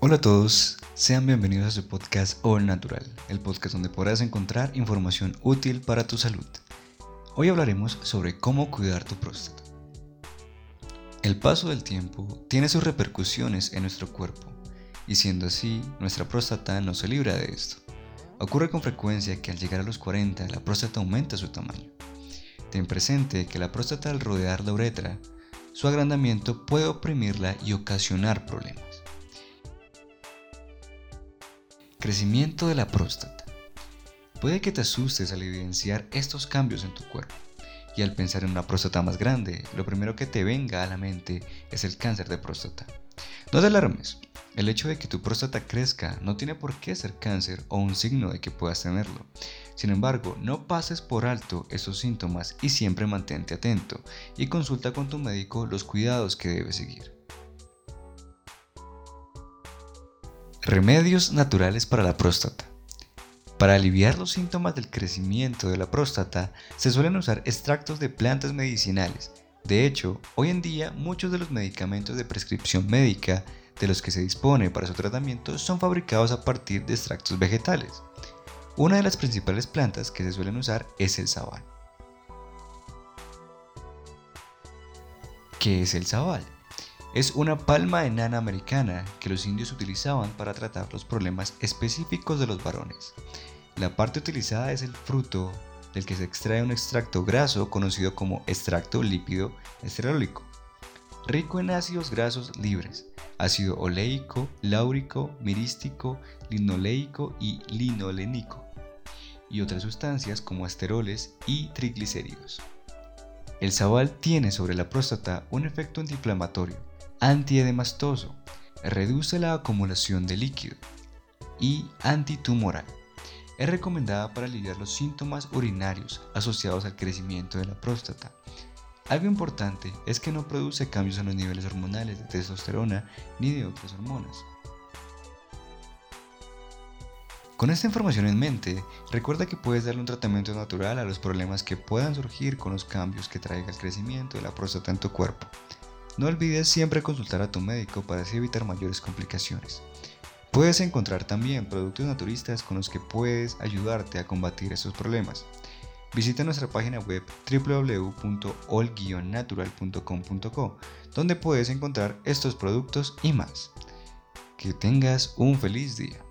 Hola a todos, sean bienvenidos a su podcast All Natural, el podcast donde podrás encontrar información útil para tu salud. Hoy hablaremos sobre cómo cuidar tu próstata. El paso del tiempo tiene sus repercusiones en nuestro cuerpo, y siendo así, nuestra próstata no se libra de esto. Ocurre con frecuencia que al llegar a los 40 la próstata aumenta su tamaño. Ten presente que la próstata al rodear la uretra, su agrandamiento puede oprimirla y ocasionar problemas. Crecimiento de la próstata. Puede que te asustes al evidenciar estos cambios en tu cuerpo. Y al pensar en una próstata más grande, lo primero que te venga a la mente es el cáncer de próstata. No te alarmes, el hecho de que tu próstata crezca no tiene por qué ser cáncer o un signo de que puedas tenerlo. Sin embargo, no pases por alto esos síntomas y siempre mantente atento y consulta con tu médico los cuidados que debes seguir. Remedios naturales para la próstata. Para aliviar los síntomas del crecimiento de la próstata se suelen usar extractos de plantas medicinales. De hecho, hoy en día muchos de los medicamentos de prescripción médica de los que se dispone para su tratamiento son fabricados a partir de extractos vegetales. Una de las principales plantas que se suelen usar es el sabal. ¿Qué es el sabal? Es una palma enana americana que los indios utilizaban para tratar los problemas específicos de los varones. La parte utilizada es el fruto del que se extrae un extracto graso conocido como extracto lípido esterólico, rico en ácidos grasos libres, ácido oleico, láurico, mirístico, linoleico y linolénico, y otras sustancias como esteroles y triglicéridos. El sabal tiene sobre la próstata un efecto antiinflamatorio, antiedemastoso, reduce la acumulación de líquido y antitumoral. Es recomendada para aliviar los síntomas urinarios asociados al crecimiento de la próstata. Algo importante es que no produce cambios en los niveles hormonales de testosterona ni de otras hormonas. Con esta información en mente, recuerda que puedes darle un tratamiento natural a los problemas que puedan surgir con los cambios que traiga el crecimiento de la próstata en tu cuerpo. No olvides siempre consultar a tu médico para así evitar mayores complicaciones. Puedes encontrar también productos naturistas con los que puedes ayudarte a combatir estos problemas. Visita nuestra página web www.all-natural.com.co donde puedes encontrar estos productos y más. Que tengas un feliz día.